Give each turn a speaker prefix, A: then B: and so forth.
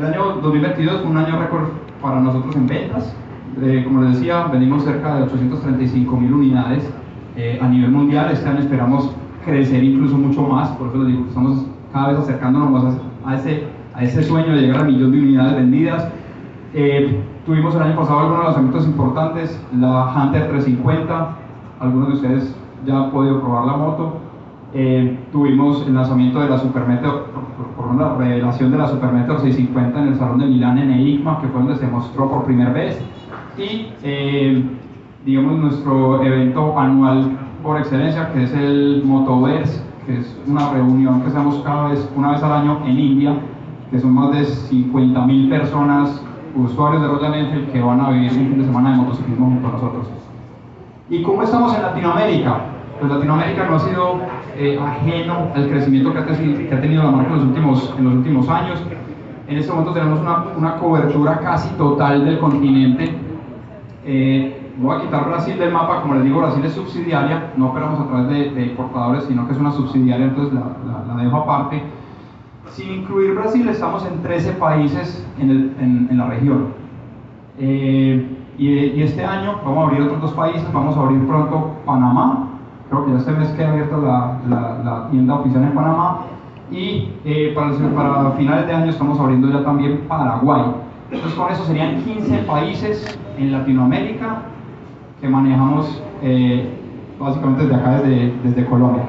A: 2022 fue un año récord para nosotros en ventas. Eh, como les decía, vendimos cerca de 835 mil unidades eh, a nivel mundial. Este año esperamos crecer incluso mucho más, por eso les digo, estamos cada vez acercándonos más a, ese, a ese sueño de llegar al millón de unidades vendidas. Eh, tuvimos el año pasado algunos lanzamientos importantes, la Hunter 350, algunos de ustedes ya han podido probar la moto. Eh, tuvimos el lanzamiento de la Supermeteor, por, una revelación de la Supermeteor 650 en el Salón de Milán en EICMA, que fue donde se mostró por primera vez. Y, eh, digamos, nuestro evento anual por excelencia, que es el Motoverse, que es una reunión que hacemos cada vez, una vez al año en India, que son más de 50.000 personas, usuarios de Royal Enfield, que van a vivir un fin de semana de motociclismo junto a nosotros. ¿Y cómo estamos en Latinoamérica? Pues Latinoamérica no ha sido eh, ajeno al crecimiento que ha, tenido la marca en los últimos, en los últimos años. En este momento tenemos una, una cobertura casi total del continente. Eh, voy a quitar Brasil del mapa, como les digo, Brasil es subsidiaria, no operamos a través de, de sino que es una subsidiaria, entonces la, la, dejo aparte. Sin incluir Brasil, estamos en 13 países en, el, en, en la región. Eh, y, y, este año vamos a abrir otros dos países, vamos a abrir pronto Panamá, creo que ya este mes queda abierta la, tienda oficial en Panamá, y eh, para, para finales de año estamos abriendo ya también Paraguay. Entonces con eso serían 15 países en Latinoamérica que manejamos eh, básicamente desde acá, desde, desde Colombia.